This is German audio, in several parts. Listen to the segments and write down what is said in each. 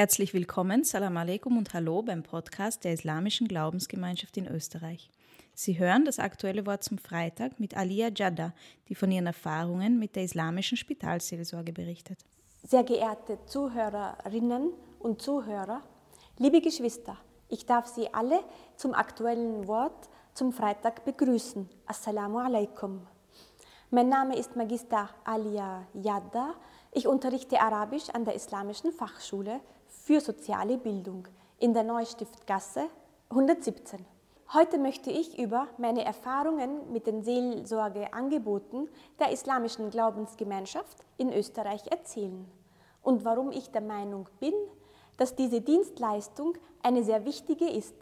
Herzlich willkommen, Salam alaikum und Hallo beim Podcast der Islamischen Glaubensgemeinschaft in Österreich. Sie hören das aktuelle Wort zum Freitag mit Alia Jadda, die von ihren Erfahrungen mit der islamischen Spitalseelsorge berichtet. Sehr geehrte Zuhörerinnen und Zuhörer, liebe Geschwister, ich darf Sie alle zum aktuellen Wort zum Freitag begrüßen. Assalamu alaikum. Mein Name ist Magister Alia Yadda. Ich unterrichte Arabisch an der Islamischen Fachschule für soziale Bildung in der Neustiftgasse 117. Heute möchte ich über meine Erfahrungen mit den Seelsorgeangeboten der Islamischen Glaubensgemeinschaft in Österreich erzählen und warum ich der Meinung bin, dass diese Dienstleistung eine sehr wichtige ist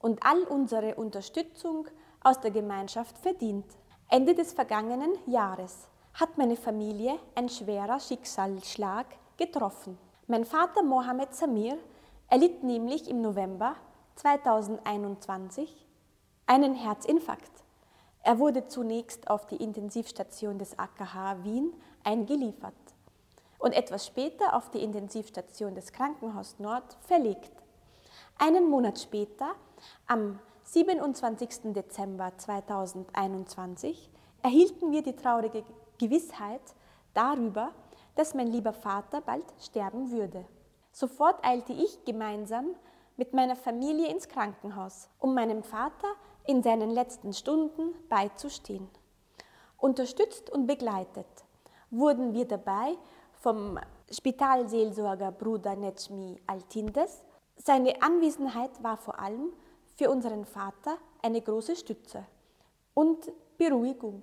und all unsere Unterstützung aus der Gemeinschaft verdient. Ende des vergangenen Jahres hat meine Familie ein schwerer Schicksalsschlag getroffen. Mein Vater Mohammed Samir erlitt nämlich im November 2021 einen Herzinfarkt. Er wurde zunächst auf die Intensivstation des AKH Wien eingeliefert und etwas später auf die Intensivstation des Krankenhaus Nord verlegt. Einen Monat später, am 27. Dezember 2021, erhielten wir die traurige Gewissheit darüber, dass mein lieber Vater bald sterben würde. Sofort eilte ich gemeinsam mit meiner Familie ins Krankenhaus, um meinem Vater in seinen letzten Stunden beizustehen. Unterstützt und begleitet wurden wir dabei vom Spitalseelsorger Bruder Netschmi Altindes. Seine Anwesenheit war vor allem für unseren Vater eine große Stütze und Beruhigung.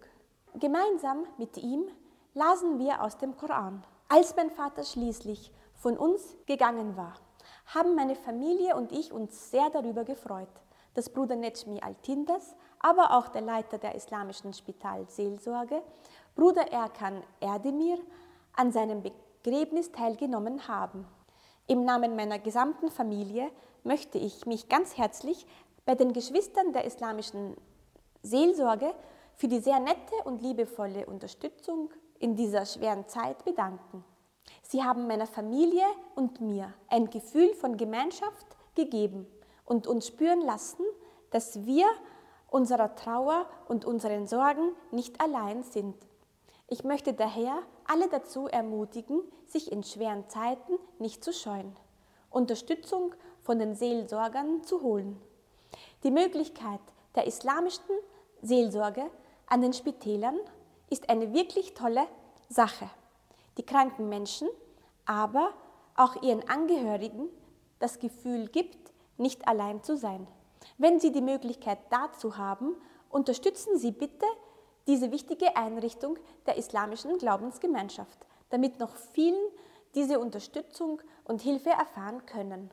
Gemeinsam mit ihm lasen wir aus dem Koran. Als mein Vater schließlich von uns gegangen war, haben meine Familie und ich uns sehr darüber gefreut, dass Bruder Netschmi Altindas, aber auch der Leiter der Islamischen Spitalseelsorge, Bruder Erkan Erdemir, an seinem Begräbnis teilgenommen haben. Im Namen meiner gesamten Familie möchte ich mich ganz herzlich bei den Geschwistern der islamischen Seelsorge für die sehr nette und liebevolle Unterstützung in dieser schweren Zeit bedanken. Sie haben meiner Familie und mir ein Gefühl von Gemeinschaft gegeben und uns spüren lassen, dass wir unserer Trauer und unseren Sorgen nicht allein sind. Ich möchte daher alle dazu ermutigen, sich in schweren Zeiten nicht zu scheuen, Unterstützung von den Seelsorgern zu holen. Die Möglichkeit der islamischen Seelsorge an den Spitälern ist eine wirklich tolle Sache. Die kranken Menschen, aber auch ihren Angehörigen das Gefühl gibt, nicht allein zu sein. Wenn Sie die Möglichkeit dazu haben, unterstützen Sie bitte diese wichtige Einrichtung der islamischen Glaubensgemeinschaft, damit noch vielen diese Unterstützung und Hilfe erfahren können.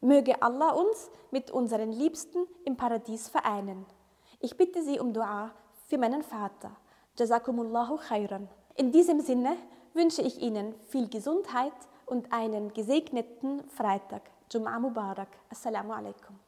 Möge Allah uns mit unseren Liebsten im Paradies vereinen. Ich bitte Sie um Dua für meinen Vater. Jazakumullahu khairan. In diesem Sinne wünsche ich Ihnen viel Gesundheit und einen gesegneten Freitag. Jum'a Mubarak. Assalamu alaikum.